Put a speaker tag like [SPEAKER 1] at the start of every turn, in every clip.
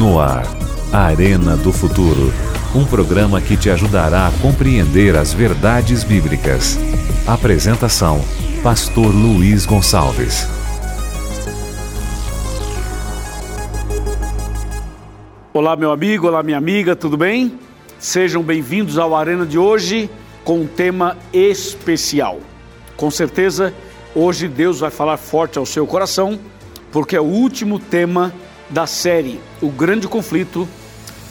[SPEAKER 1] No ar, Arena do Futuro. Um programa que te ajudará a compreender as verdades bíblicas. Apresentação: Pastor Luiz Gonçalves.
[SPEAKER 2] Olá, meu amigo, olá, minha amiga, tudo bem? Sejam bem-vindos ao Arena de hoje com um tema especial. Com certeza, hoje Deus vai falar forte ao seu coração, porque é o último tema da série O Grande Conflito,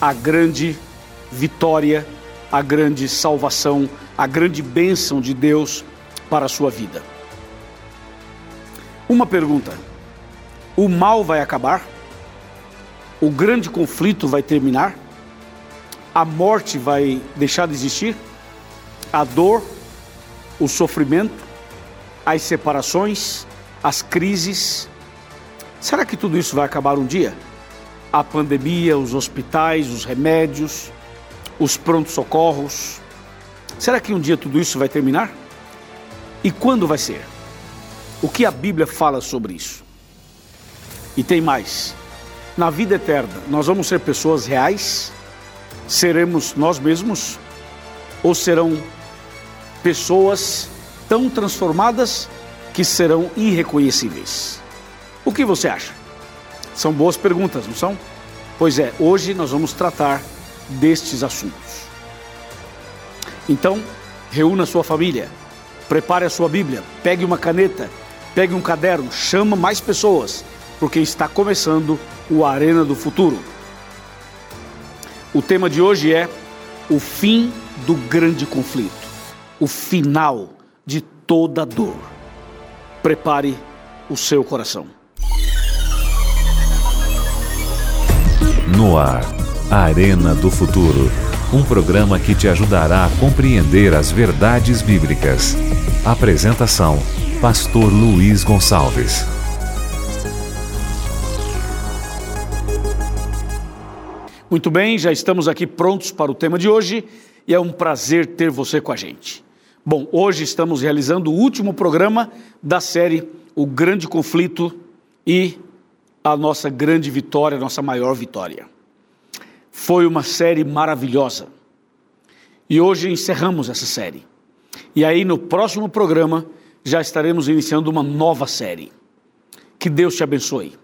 [SPEAKER 2] a Grande Vitória, a Grande Salvação, a Grande Bênção de Deus para a sua vida. Uma pergunta: o mal vai acabar? O grande conflito vai terminar? A morte vai deixar de existir? A dor, o sofrimento, as separações, as crises, Será que tudo isso vai acabar um dia? A pandemia, os hospitais, os remédios, os prontos-socorros. Será que um dia tudo isso vai terminar? E quando vai ser? O que a Bíblia fala sobre isso? E tem mais. Na vida eterna, nós vamos ser pessoas reais? Seremos nós mesmos? Ou serão pessoas tão transformadas que serão irreconhecíveis? O que você acha? São boas perguntas, não são? Pois é, hoje nós vamos tratar destes assuntos. Então, reúna sua família, prepare a sua Bíblia, pegue uma caneta, pegue um caderno, chama mais pessoas, porque está começando o Arena do Futuro. O tema de hoje é o fim do grande conflito, o final de toda dor. Prepare o seu coração.
[SPEAKER 1] No ar, Arena do Futuro. Um programa que te ajudará a compreender as verdades bíblicas. Apresentação: Pastor Luiz Gonçalves.
[SPEAKER 2] Muito bem, já estamos aqui prontos para o tema de hoje e é um prazer ter você com a gente. Bom, hoje estamos realizando o último programa da série O Grande Conflito e a nossa grande vitória, a nossa maior vitória. Foi uma série maravilhosa. E hoje encerramos essa série. E aí no próximo programa já estaremos iniciando uma nova série. Que Deus te abençoe.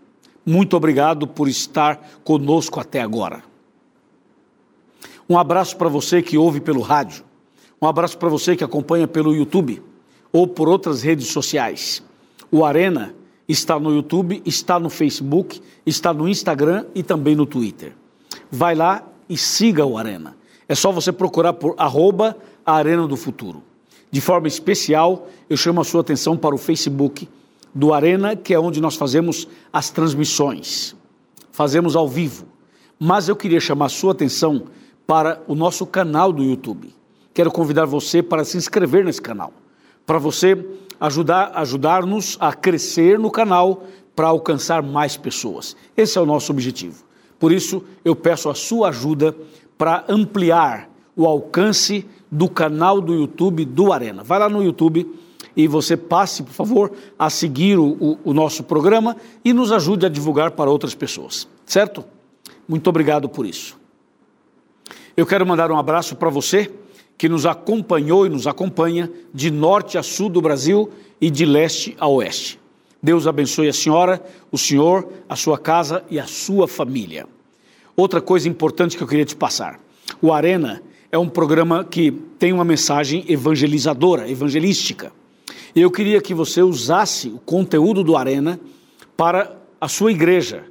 [SPEAKER 2] Muito obrigado por estar conosco até agora. Um abraço para você que ouve pelo rádio. Um abraço para você que acompanha pelo YouTube ou por outras redes sociais. O Arena está no YouTube, está no Facebook, está no Instagram e também no Twitter. Vai lá e siga o Arena. É só você procurar por arroba Arena do Futuro. De forma especial, eu chamo a sua atenção para o Facebook do Arena, que é onde nós fazemos as transmissões. Fazemos ao vivo. Mas eu queria chamar a sua atenção para o nosso canal do YouTube. Quero convidar você para se inscrever nesse canal, para você ajudar ajudar-nos a crescer no canal para alcançar mais pessoas. Esse é o nosso objetivo. Por isso, eu peço a sua ajuda para ampliar o alcance do canal do YouTube do Arena. Vai lá no YouTube e você passe, por favor, a seguir o, o, o nosso programa e nos ajude a divulgar para outras pessoas, certo? Muito obrigado por isso. Eu quero mandar um abraço para você que nos acompanhou e nos acompanha de norte a sul do Brasil e de leste a oeste. Deus abençoe a senhora, o senhor, a sua casa e a sua família. Outra coisa importante que eu queria te passar: o Arena é um programa que tem uma mensagem evangelizadora, evangelística. Eu queria que você usasse o conteúdo do Arena para a sua igreja,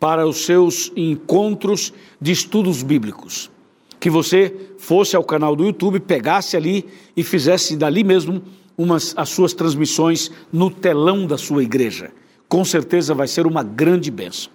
[SPEAKER 2] para os seus encontros de estudos bíblicos que você fosse ao canal do YouTube, pegasse ali e fizesse dali mesmo umas, as suas transmissões no telão da sua igreja. Com certeza vai ser uma grande bênção.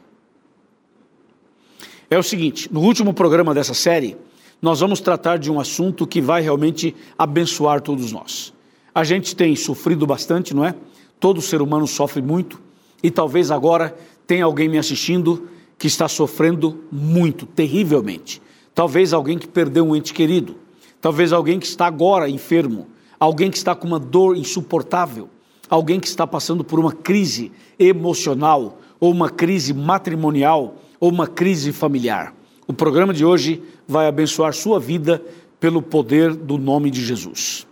[SPEAKER 2] É o seguinte: no último programa dessa série, nós vamos tratar de um assunto que vai realmente abençoar todos nós. A gente tem sofrido bastante, não é? Todo ser humano sofre muito e talvez agora tenha alguém me assistindo que está sofrendo muito, terrivelmente. Talvez alguém que perdeu um ente querido, talvez alguém que está agora enfermo, alguém que está com uma dor insuportável, alguém que está passando por uma crise emocional, ou uma crise matrimonial, ou uma crise familiar. O programa de hoje vai abençoar sua vida pelo poder do nome de Jesus.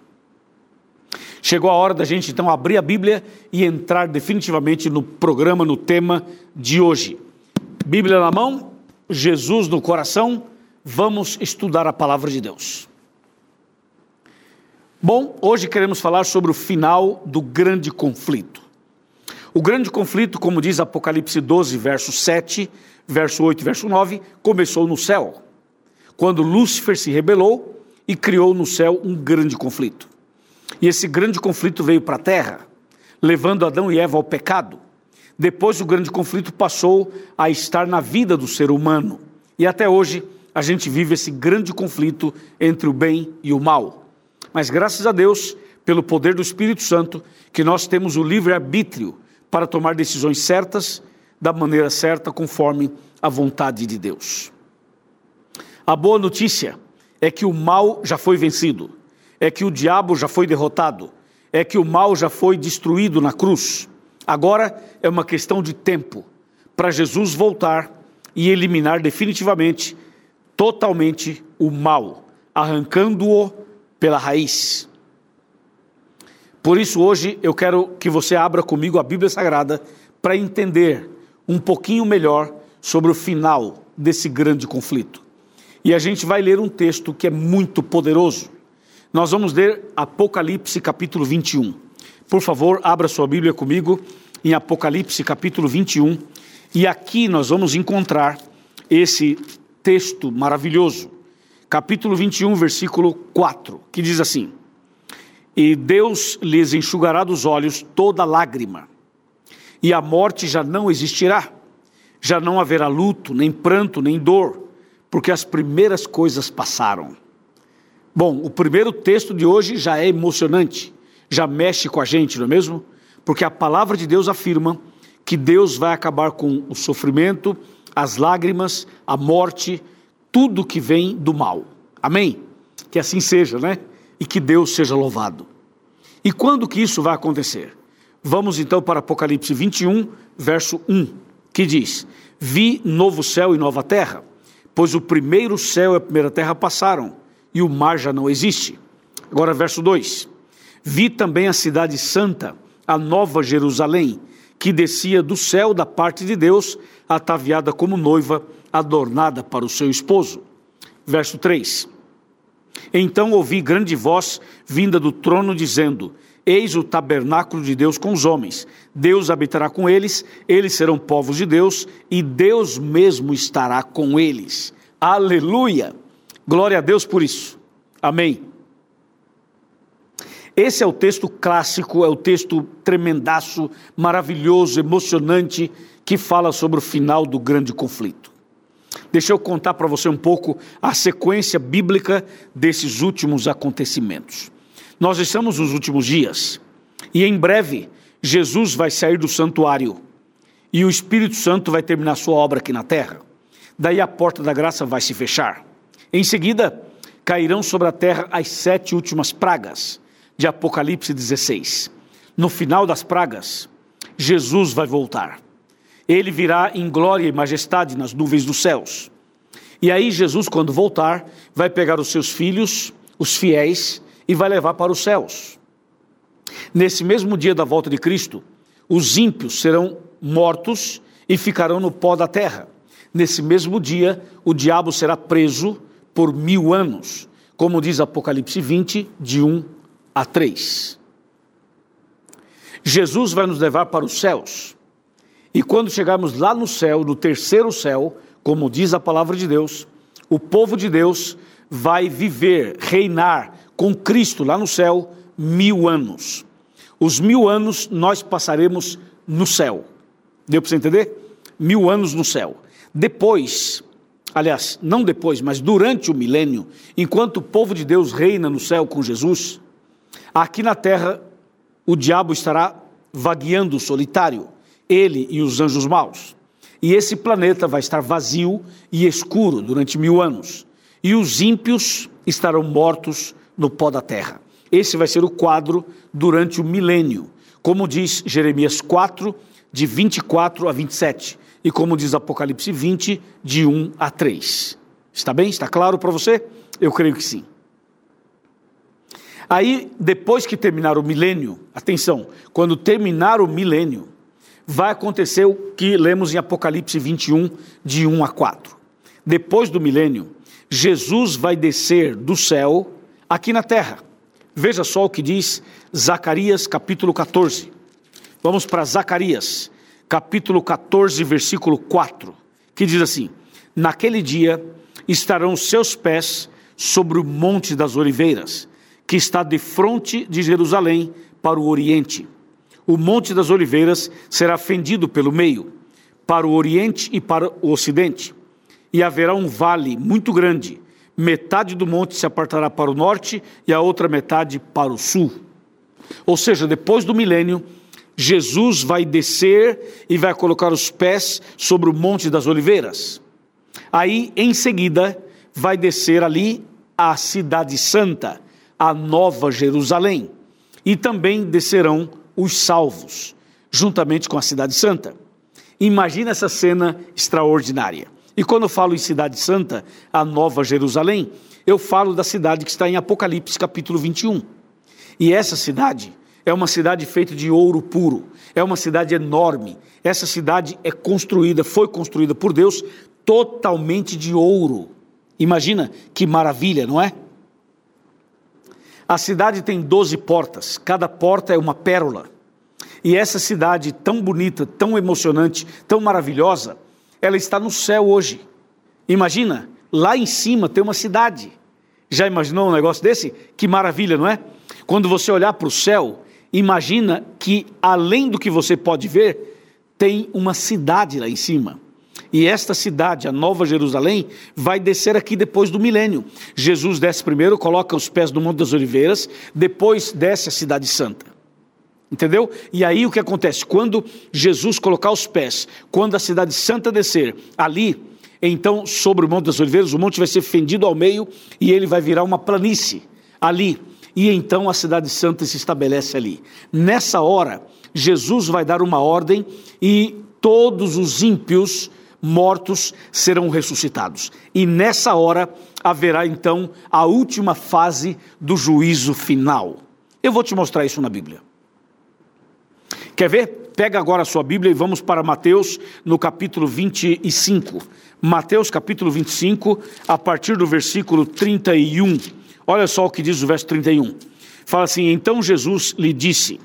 [SPEAKER 2] Chegou a hora da gente então abrir a Bíblia e entrar definitivamente no programa, no tema de hoje. Bíblia na mão, Jesus no coração, vamos estudar a palavra de Deus. Bom, hoje queremos falar sobre o final do grande conflito. O grande conflito, como diz Apocalipse 12, verso 7, verso 8 e verso 9, começou no céu, quando Lúcifer se rebelou e criou no céu um grande conflito. E esse grande conflito veio para a terra, levando Adão e Eva ao pecado. Depois o grande conflito passou a estar na vida do ser humano. E até hoje a gente vive esse grande conflito entre o bem e o mal. Mas graças a Deus, pelo poder do Espírito Santo, que nós temos o livre-arbítrio para tomar decisões certas, da maneira certa, conforme a vontade de Deus. A boa notícia é que o mal já foi vencido é que o diabo já foi derrotado, é que o mal já foi destruído na cruz. Agora é uma questão de tempo para Jesus voltar e eliminar definitivamente, totalmente o mal, arrancando-o pela raiz. Por isso, hoje eu quero que você abra comigo a Bíblia Sagrada para entender um pouquinho melhor sobre o final desse grande conflito. E a gente vai ler um texto que é muito poderoso. Nós vamos ler Apocalipse capítulo 21. Por favor, abra sua Bíblia comigo em Apocalipse capítulo 21. E aqui nós vamos encontrar esse texto maravilhoso. Capítulo 21, versículo 4, que diz assim: E Deus lhes enxugará dos olhos toda lágrima, e a morte já não existirá. Já não haverá luto, nem pranto, nem dor, porque as primeiras coisas passaram. Bom, o primeiro texto de hoje já é emocionante, já mexe com a gente, não é mesmo? Porque a palavra de Deus afirma que Deus vai acabar com o sofrimento, as lágrimas, a morte, tudo que vem do mal. Amém? Que assim seja, né? E que Deus seja louvado. E quando que isso vai acontecer? Vamos então para Apocalipse 21, verso 1, que diz: Vi novo céu e nova terra, pois o primeiro céu e a primeira terra passaram e o mar já não existe. Agora, verso 2: Vi também a cidade santa, a nova Jerusalém, que descia do céu da parte de Deus, ataviada como noiva, adornada para o seu esposo. Verso 3: Então ouvi grande voz vinda do trono dizendo: Eis o tabernáculo de Deus com os homens. Deus habitará com eles, eles serão povos de Deus, e Deus mesmo estará com eles. Aleluia! Glória a Deus por isso. Amém. Esse é o texto clássico, é o texto tremendaço, maravilhoso, emocionante, que fala sobre o final do grande conflito. Deixa eu contar para você um pouco a sequência bíblica desses últimos acontecimentos. Nós estamos nos últimos dias e em breve Jesus vai sair do santuário e o Espírito Santo vai terminar sua obra aqui na terra. Daí a porta da graça vai se fechar. Em seguida, cairão sobre a terra as sete últimas pragas, de Apocalipse 16. No final das pragas, Jesus vai voltar. Ele virá em glória e majestade nas nuvens dos céus. E aí, Jesus, quando voltar, vai pegar os seus filhos, os fiéis, e vai levar para os céus. Nesse mesmo dia da volta de Cristo, os ímpios serão mortos e ficarão no pó da terra. Nesse mesmo dia, o diabo será preso por mil anos, como diz Apocalipse 20, de 1 a 3. Jesus vai nos levar para os céus. E quando chegarmos lá no céu, no terceiro céu, como diz a palavra de Deus, o povo de Deus vai viver, reinar com Cristo lá no céu mil anos. Os mil anos nós passaremos no céu. Deu para você entender? Mil anos no céu. Depois, aliás, não depois, mas durante o milênio, enquanto o povo de Deus reina no céu com Jesus, aqui na terra o diabo estará vagueando solitário, ele e os anjos maus. E esse planeta vai estar vazio e escuro durante mil anos. E os ímpios estarão mortos no pó da terra. Esse vai ser o quadro durante o milênio. Como diz Jeremias 4, de 24 a 27. E como diz Apocalipse 20, de 1 a 3. Está bem? Está claro para você? Eu creio que sim. Aí, depois que terminar o milênio, atenção, quando terminar o milênio, vai acontecer o que lemos em Apocalipse 21, de 1 a 4. Depois do milênio, Jesus vai descer do céu aqui na terra. Veja só o que diz Zacarias capítulo 14. Vamos para Zacarias, capítulo 14, versículo 4, que diz assim: Naquele dia estarão seus pés sobre o Monte das Oliveiras, que está de frente de Jerusalém para o oriente. O Monte das Oliveiras será fendido pelo meio, para o oriente e para o ocidente, e haverá um vale muito grande. Metade do monte se apartará para o norte e a outra metade para o sul. Ou seja, depois do milênio, Jesus vai descer e vai colocar os pés sobre o Monte das Oliveiras. Aí, em seguida, vai descer ali a Cidade Santa, a Nova Jerusalém. E também descerão os salvos, juntamente com a Cidade Santa. Imagina essa cena extraordinária. E quando eu falo em Cidade Santa, a Nova Jerusalém, eu falo da cidade que está em Apocalipse capítulo 21. E essa cidade é uma cidade feita de ouro puro, é uma cidade enorme. Essa cidade é construída, foi construída por Deus totalmente de ouro. Imagina que maravilha, não é? A cidade tem 12 portas, cada porta é uma pérola. E essa cidade tão bonita, tão emocionante, tão maravilhosa, ela está no céu hoje. Imagina, lá em cima tem uma cidade. Já imaginou um negócio desse? Que maravilha, não é? Quando você olhar para o céu, imagina que além do que você pode ver, tem uma cidade lá em cima. E esta cidade, a Nova Jerusalém, vai descer aqui depois do milênio. Jesus desce primeiro, coloca os pés no Monte das Oliveiras, depois desce a Cidade Santa. Entendeu? E aí o que acontece? Quando Jesus colocar os pés, quando a Cidade Santa descer, ali, então sobre o Monte das Oliveiras, o monte vai ser fendido ao meio e ele vai virar uma planície. Ali. E então a Cidade Santa se estabelece ali. Nessa hora, Jesus vai dar uma ordem e todos os ímpios mortos serão ressuscitados. E nessa hora haverá então a última fase do juízo final. Eu vou te mostrar isso na Bíblia. Quer ver? Pega agora a sua Bíblia e vamos para Mateus no capítulo 25. Mateus capítulo 25, a partir do versículo 31. Olha só o que diz o verso 31. Fala assim: Então Jesus lhe disse.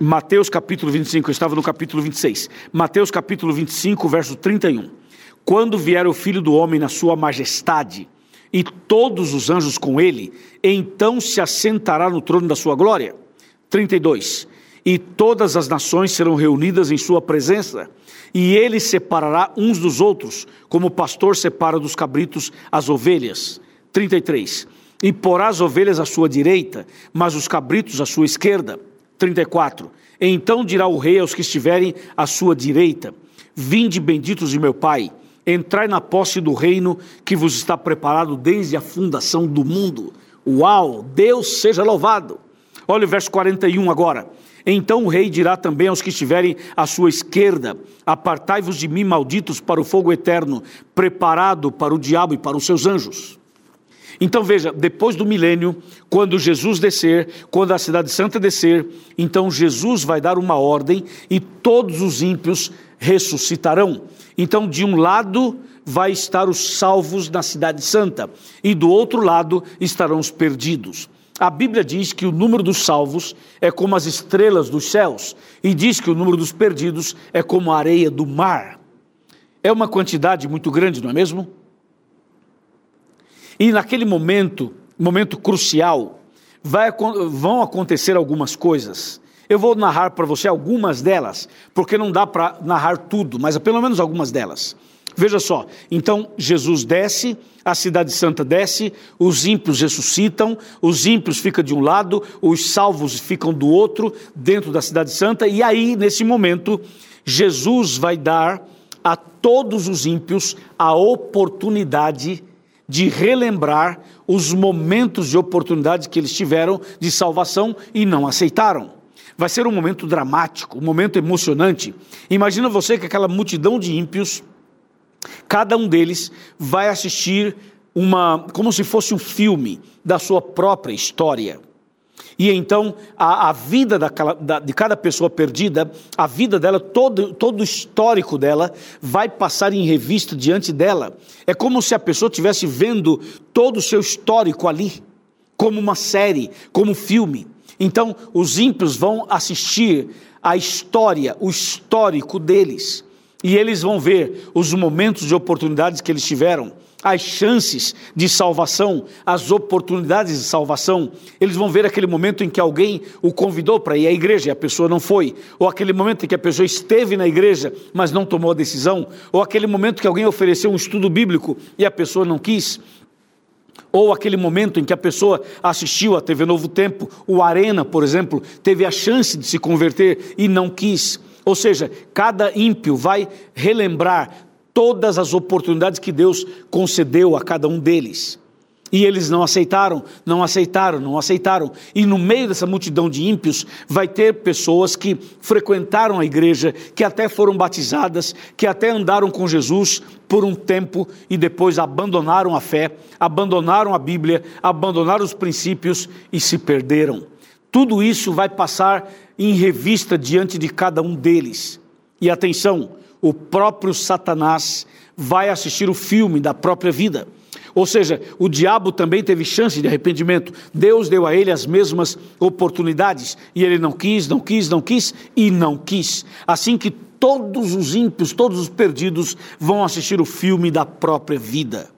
[SPEAKER 2] Mateus capítulo 25, eu estava no capítulo 26. Mateus capítulo 25, verso 31. Quando vier o filho do homem na sua majestade e todos os anjos com ele, então se assentará no trono da sua glória. 32. E todas as nações serão reunidas em sua presença, e ele separará uns dos outros, como o pastor separa dos cabritos as ovelhas. 33. E porá as ovelhas à sua direita, mas os cabritos à sua esquerda. 34. Então dirá o rei aos que estiverem à sua direita: Vinde benditos de meu Pai, entrai na posse do reino que vos está preparado desde a fundação do mundo. Uau, Deus seja louvado. Olha o verso 41 agora. Então o rei dirá também aos que estiverem à sua esquerda: Apartai-vos de mim, malditos, para o fogo eterno, preparado para o diabo e para os seus anjos. Então veja, depois do milênio, quando Jesus descer, quando a cidade santa descer, então Jesus vai dar uma ordem e todos os ímpios ressuscitarão. Então, de um lado vai estar os salvos na cidade santa e do outro lado estarão os perdidos. A Bíblia diz que o número dos salvos é como as estrelas dos céus e diz que o número dos perdidos é como a areia do mar. É uma quantidade muito grande, não é mesmo? E naquele momento, momento crucial, vai, vão acontecer algumas coisas. Eu vou narrar para você algumas delas, porque não dá para narrar tudo, mas pelo menos algumas delas. Veja só, então Jesus desce, a cidade santa desce, os ímpios ressuscitam, os ímpios ficam de um lado, os salvos ficam do outro, dentro da cidade santa, e aí, nesse momento, Jesus vai dar a todos os ímpios a oportunidade de relembrar os momentos de oportunidade que eles tiveram de salvação e não aceitaram. vai ser um momento dramático, um momento emocionante. Imagina você que aquela multidão de ímpios, cada um deles vai assistir uma, como se fosse um filme da sua própria história. E então a, a vida daquela, da, de cada pessoa perdida, a vida dela, todo, todo o histórico dela, vai passar em revista diante dela. É como se a pessoa estivesse vendo todo o seu histórico ali, como uma série, como um filme. Então os ímpios vão assistir a história, o histórico deles. E eles vão ver os momentos de oportunidades que eles tiveram as chances de salvação, as oportunidades de salvação. Eles vão ver aquele momento em que alguém o convidou para ir à igreja e a pessoa não foi, ou aquele momento em que a pessoa esteve na igreja, mas não tomou a decisão, ou aquele momento que alguém ofereceu um estudo bíblico e a pessoa não quis. Ou aquele momento em que a pessoa assistiu a TV Novo Tempo, o Arena, por exemplo, teve a chance de se converter e não quis. Ou seja, cada ímpio vai relembrar todas as oportunidades que Deus concedeu a cada um deles. E eles não aceitaram, não aceitaram, não aceitaram. E no meio dessa multidão de ímpios, vai ter pessoas que frequentaram a igreja, que até foram batizadas, que até andaram com Jesus por um tempo e depois abandonaram a fé, abandonaram a Bíblia, abandonaram os princípios e se perderam. Tudo isso vai passar em revista diante de cada um deles. E atenção, o próprio Satanás vai assistir o filme da própria vida. Ou seja, o diabo também teve chance de arrependimento. Deus deu a ele as mesmas oportunidades e ele não quis, não quis, não quis e não quis. Assim que todos os ímpios, todos os perdidos vão assistir o filme da própria vida.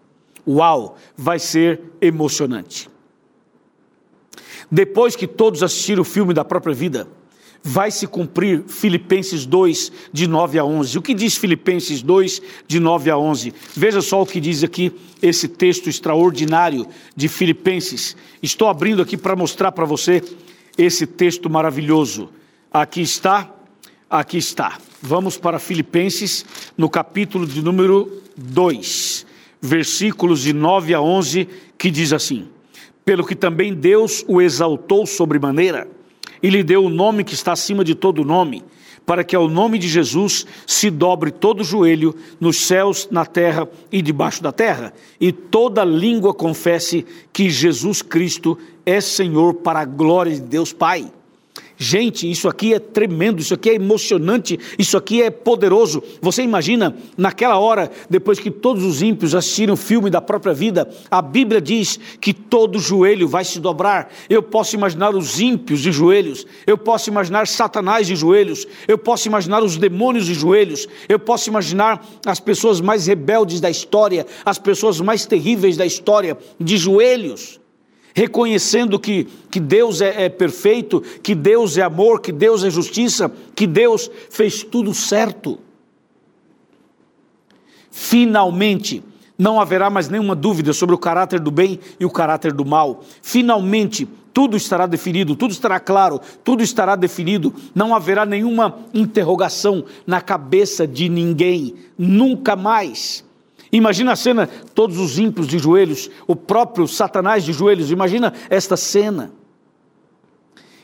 [SPEAKER 2] Uau, vai ser emocionante. Depois que todos assistiram o filme da própria vida, vai se cumprir Filipenses 2, de 9 a 11. O que diz Filipenses 2, de 9 a 11? Veja só o que diz aqui esse texto extraordinário de Filipenses. Estou abrindo aqui para mostrar para você esse texto maravilhoso. Aqui está, aqui está. Vamos para Filipenses, no capítulo de número 2, versículos de 9 a 11, que diz assim: Pelo que também Deus o exaltou sobremaneira e lhe deu o nome que está acima de todo nome, para que ao nome de Jesus se dobre todo joelho nos céus, na terra e debaixo da terra, e toda língua confesse que Jesus Cristo é Senhor para a glória de Deus Pai. Gente, isso aqui é tremendo, isso aqui é emocionante, isso aqui é poderoso. Você imagina, naquela hora, depois que todos os ímpios assistiram o filme da própria vida, a Bíblia diz que todo joelho vai se dobrar. Eu posso imaginar os ímpios de joelhos, eu posso imaginar Satanás de joelhos, eu posso imaginar os demônios de joelhos, eu posso imaginar as pessoas mais rebeldes da história, as pessoas mais terríveis da história de joelhos reconhecendo que, que Deus é, é perfeito, que Deus é amor, que Deus é justiça, que Deus fez tudo certo. Finalmente, não haverá mais nenhuma dúvida sobre o caráter do bem e o caráter do mal. Finalmente, tudo estará definido, tudo estará claro, tudo estará definido. Não haverá nenhuma interrogação na cabeça de ninguém, nunca mais. Imagina a cena, todos os ímpios de joelhos, o próprio Satanás de joelhos, imagina esta cena.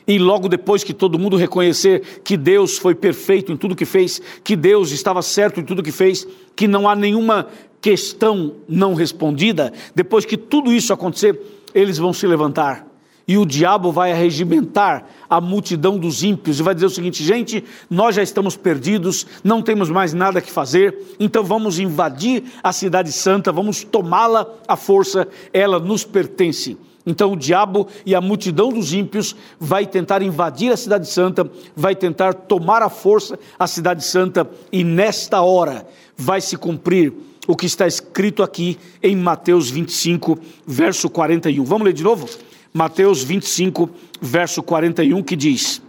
[SPEAKER 2] E logo depois que todo mundo reconhecer que Deus foi perfeito em tudo que fez, que Deus estava certo em tudo que fez, que não há nenhuma questão não respondida, depois que tudo isso acontecer, eles vão se levantar e o diabo vai arregimentar a multidão dos ímpios e vai dizer o seguinte: gente, nós já estamos perdidos, não temos mais nada que fazer, então vamos invadir a Cidade Santa, vamos tomá-la à força, ela nos pertence. Então o diabo e a multidão dos ímpios vai tentar invadir a Cidade Santa, vai tentar tomar à força a Cidade Santa, e nesta hora vai se cumprir o que está escrito aqui em Mateus 25, verso 41. Vamos ler de novo? Mateus 25, verso 41, que diz: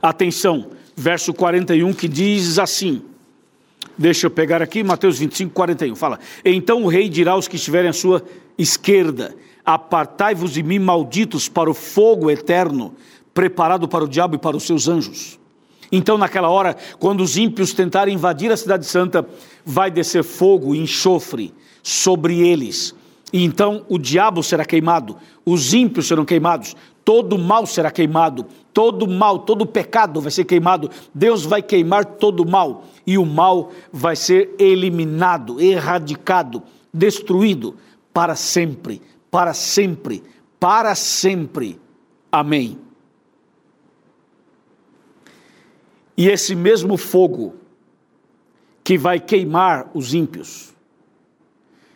[SPEAKER 2] Atenção, verso 41 que diz assim. Deixa eu pegar aqui, Mateus 25, 41. Fala: Então o rei dirá aos que estiverem à sua esquerda: Apartai-vos de mim, malditos, para o fogo eterno, preparado para o diabo e para os seus anjos. Então, naquela hora, quando os ímpios tentarem invadir a Cidade Santa, vai descer fogo e enxofre sobre eles E então o diabo será queimado, os ímpios serão queimados, todo mal será queimado, todo mal, todo pecado vai ser queimado. Deus vai queimar todo mal e o mal vai ser eliminado, erradicado, destruído para sempre, para sempre, para sempre. Amém. E esse mesmo fogo que vai queimar os ímpios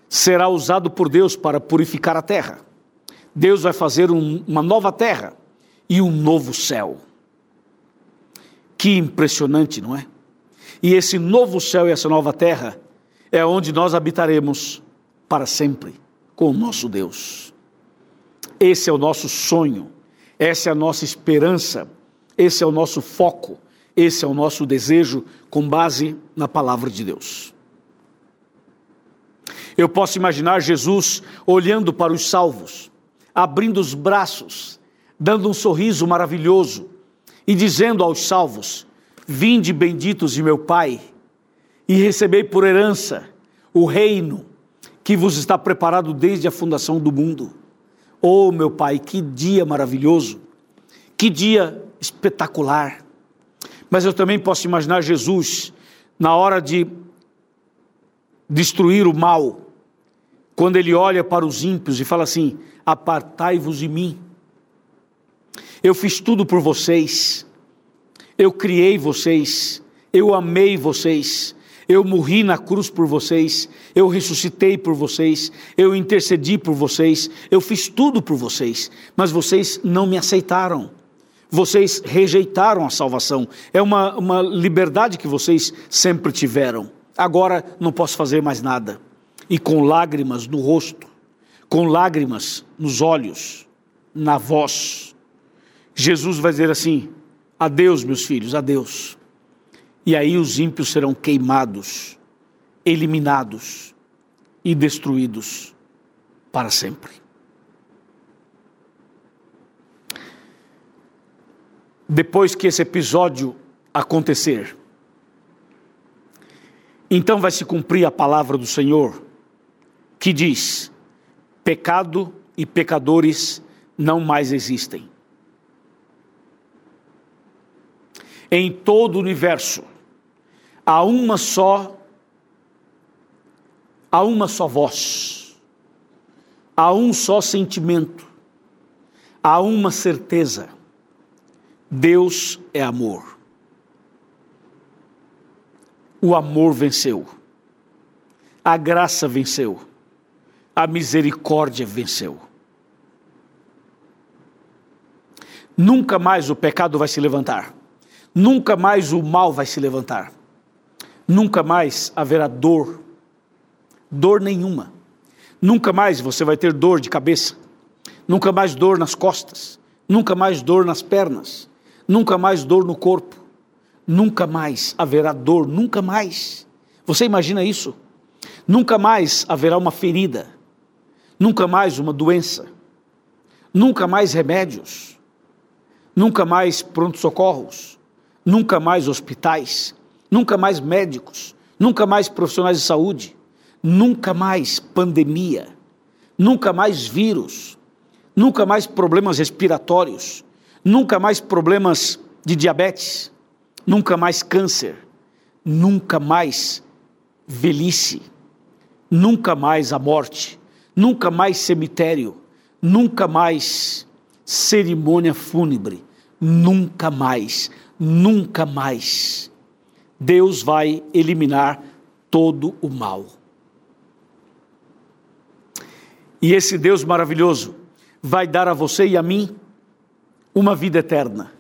[SPEAKER 2] será usado por Deus para purificar a terra. Deus vai fazer um, uma nova terra e um novo céu. Que impressionante, não é? E esse novo céu e essa nova terra é onde nós habitaremos para sempre com o nosso Deus. Esse é o nosso sonho, essa é a nossa esperança, esse é o nosso foco, esse é o nosso desejo com base na palavra de Deus. Eu posso imaginar Jesus olhando para os salvos, abrindo os braços, dando um sorriso maravilhoso e dizendo aos salvos: Vinde benditos de meu Pai, e recebei por herança o reino que vos está preparado desde a fundação do mundo. Oh, meu Pai, que dia maravilhoso, que dia espetacular. Mas eu também posso imaginar Jesus na hora de destruir o mal, quando ele olha para os ímpios e fala assim: Apartai-vos de mim. Eu fiz tudo por vocês, eu criei vocês, eu amei vocês, eu morri na cruz por vocês, eu ressuscitei por vocês, eu intercedi por vocês, eu fiz tudo por vocês, mas vocês não me aceitaram. Vocês rejeitaram a salvação. É uma, uma liberdade que vocês sempre tiveram. Agora não posso fazer mais nada e com lágrimas no rosto, com lágrimas nos olhos, na voz. Jesus vai dizer assim: Adeus, meus filhos, adeus. E aí os ímpios serão queimados, eliminados e destruídos para sempre. Depois que esse episódio acontecer, então vai se cumprir a palavra do Senhor que diz: pecado e pecadores não mais existem. Em todo o universo há uma só há uma só voz. Há um só sentimento. Há uma certeza. Deus é amor. O amor venceu. A graça venceu a misericórdia venceu. Nunca mais o pecado vai se levantar. Nunca mais o mal vai se levantar. Nunca mais haverá dor. Dor nenhuma. Nunca mais você vai ter dor de cabeça. Nunca mais dor nas costas. Nunca mais dor nas pernas. Nunca mais dor no corpo. Nunca mais haverá dor. Nunca mais. Você imagina isso? Nunca mais haverá uma ferida nunca mais uma doença, nunca mais remédios, nunca mais pronto-socorros, nunca mais hospitais, nunca mais médicos, nunca mais profissionais de saúde, nunca mais pandemia, nunca mais vírus, nunca mais problemas respiratórios, nunca mais problemas de diabetes, nunca mais câncer, nunca mais velhice, nunca mais a morte nunca mais cemitério, nunca mais cerimônia fúnebre, nunca mais, nunca mais. Deus vai eliminar todo o mal. E esse Deus maravilhoso vai dar a você e a mim uma vida eterna,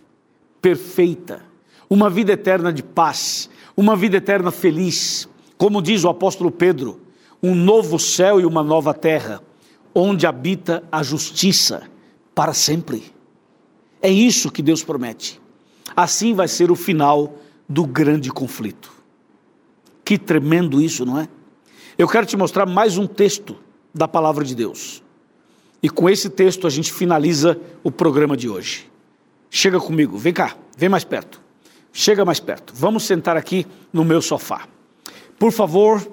[SPEAKER 2] perfeita, uma vida eterna de paz, uma vida eterna feliz. Como diz o apóstolo Pedro, um novo céu e uma nova terra, onde habita a justiça para sempre. É isso que Deus promete. Assim vai ser o final do grande conflito. Que tremendo isso, não é? Eu quero te mostrar mais um texto da palavra de Deus. E com esse texto a gente finaliza o programa de hoje. Chega comigo, vem cá, vem mais perto. Chega mais perto. Vamos sentar aqui no meu sofá. Por favor,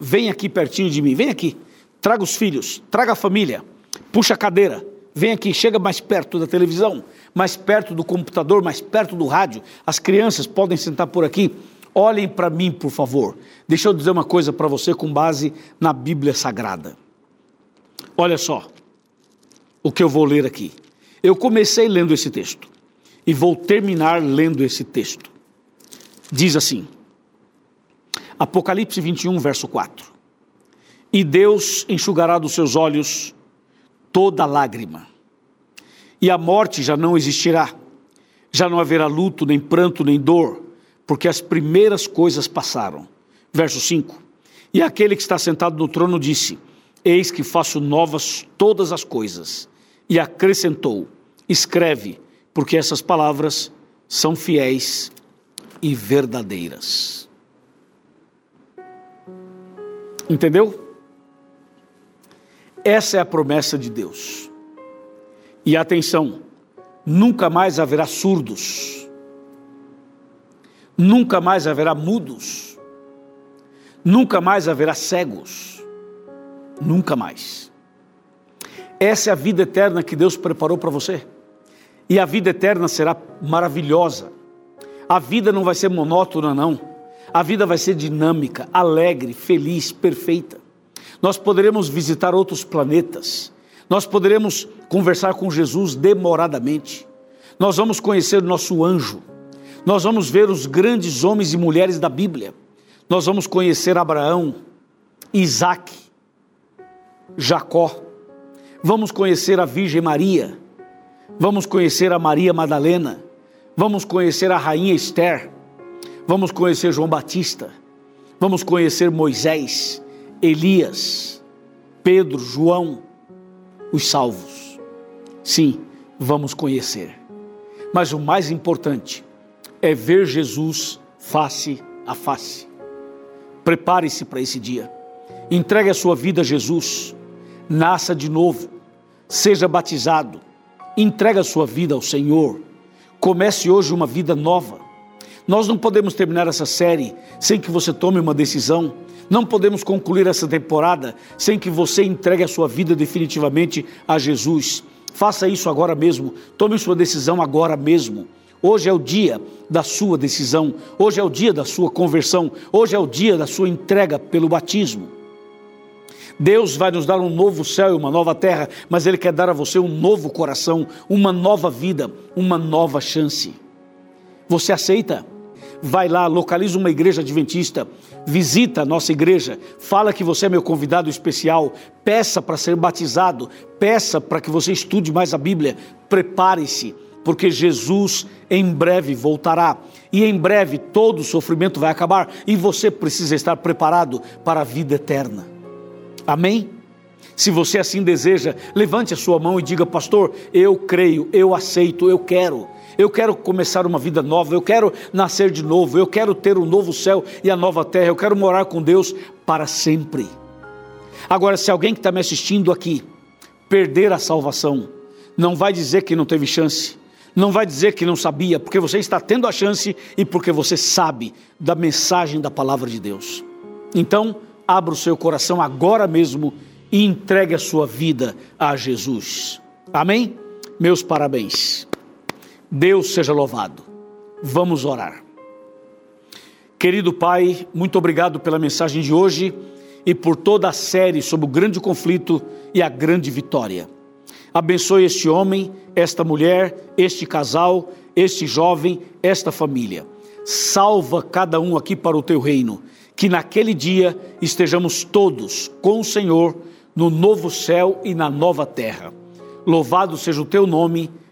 [SPEAKER 2] Vem aqui pertinho de mim, vem aqui. traga os filhos, traga a família, puxa a cadeira, vem aqui, chega mais perto da televisão, mais perto do computador, mais perto do rádio. As crianças podem sentar por aqui. Olhem para mim, por favor. Deixa eu dizer uma coisa para você com base na Bíblia Sagrada. Olha só o que eu vou ler aqui. Eu comecei lendo esse texto e vou terminar lendo esse texto. Diz assim: Apocalipse 21, verso 4. E Deus enxugará dos seus olhos toda lágrima, e a morte já não existirá, já não haverá luto, nem pranto, nem dor, porque as primeiras coisas passaram. Verso 5: E aquele que está sentado no trono disse: Eis que faço novas todas as coisas. E acrescentou: Escreve, porque essas palavras são fiéis e verdadeiras. Entendeu? Essa é a promessa de Deus. E atenção, nunca mais haverá surdos, nunca mais haverá mudos, nunca mais haverá cegos, nunca mais. Essa é a vida eterna que Deus preparou para você. E a vida eterna será maravilhosa. A vida não vai ser monótona, não. A vida vai ser dinâmica, alegre, feliz, perfeita. Nós poderemos visitar outros planetas, nós poderemos conversar com Jesus demoradamente, nós vamos conhecer o nosso anjo, nós vamos ver os grandes homens e mulheres da Bíblia, nós vamos conhecer Abraão, Isaac, Jacó, vamos conhecer a Virgem Maria, vamos conhecer a Maria Madalena, vamos conhecer a Rainha Esther, vamos conhecer João Batista, vamos conhecer Moisés, Elias, Pedro, João, os salvos. Sim, vamos conhecer. Mas o mais importante é ver Jesus face a face. Prepare-se para esse dia. Entregue a sua vida a Jesus. Nasça de novo. Seja batizado. Entregue a sua vida ao Senhor. Comece hoje uma vida nova. Nós não podemos terminar essa série sem que você tome uma decisão não podemos concluir essa temporada sem que você entregue a sua vida definitivamente a Jesus. Faça isso agora mesmo. Tome sua decisão agora mesmo. Hoje é o dia da sua decisão, hoje é o dia da sua conversão, hoje é o dia da sua entrega pelo batismo. Deus vai nos dar um novo céu e uma nova terra, mas Ele quer dar a você um novo coração, uma nova vida, uma nova chance. Você aceita? vai lá, localiza uma igreja adventista, visita a nossa igreja, fala que você é meu convidado especial, peça para ser batizado, peça para que você estude mais a Bíblia, prepare-se, porque Jesus em breve voltará e em breve todo o sofrimento vai acabar e você precisa estar preparado para a vida eterna. Amém? Se você assim deseja, levante a sua mão e diga, pastor, eu creio, eu aceito, eu quero eu quero começar uma vida nova, eu quero nascer de novo, eu quero ter o um novo céu e a nova terra, eu quero morar com Deus para sempre. Agora, se alguém que está me assistindo aqui perder a salvação, não vai dizer que não teve chance, não vai dizer que não sabia, porque você está tendo a chance e porque você sabe da mensagem da palavra de Deus. Então, abra o seu coração agora mesmo e entregue a sua vida a Jesus. Amém? Meus parabéns. Deus seja louvado. Vamos orar. Querido Pai, muito obrigado pela mensagem de hoje e por toda a série sobre o grande conflito e a grande vitória. Abençoe este homem, esta mulher, este casal, este jovem, esta família. Salva cada um aqui para o teu reino. Que naquele dia estejamos todos com o Senhor no novo céu e na nova terra. Louvado seja o teu nome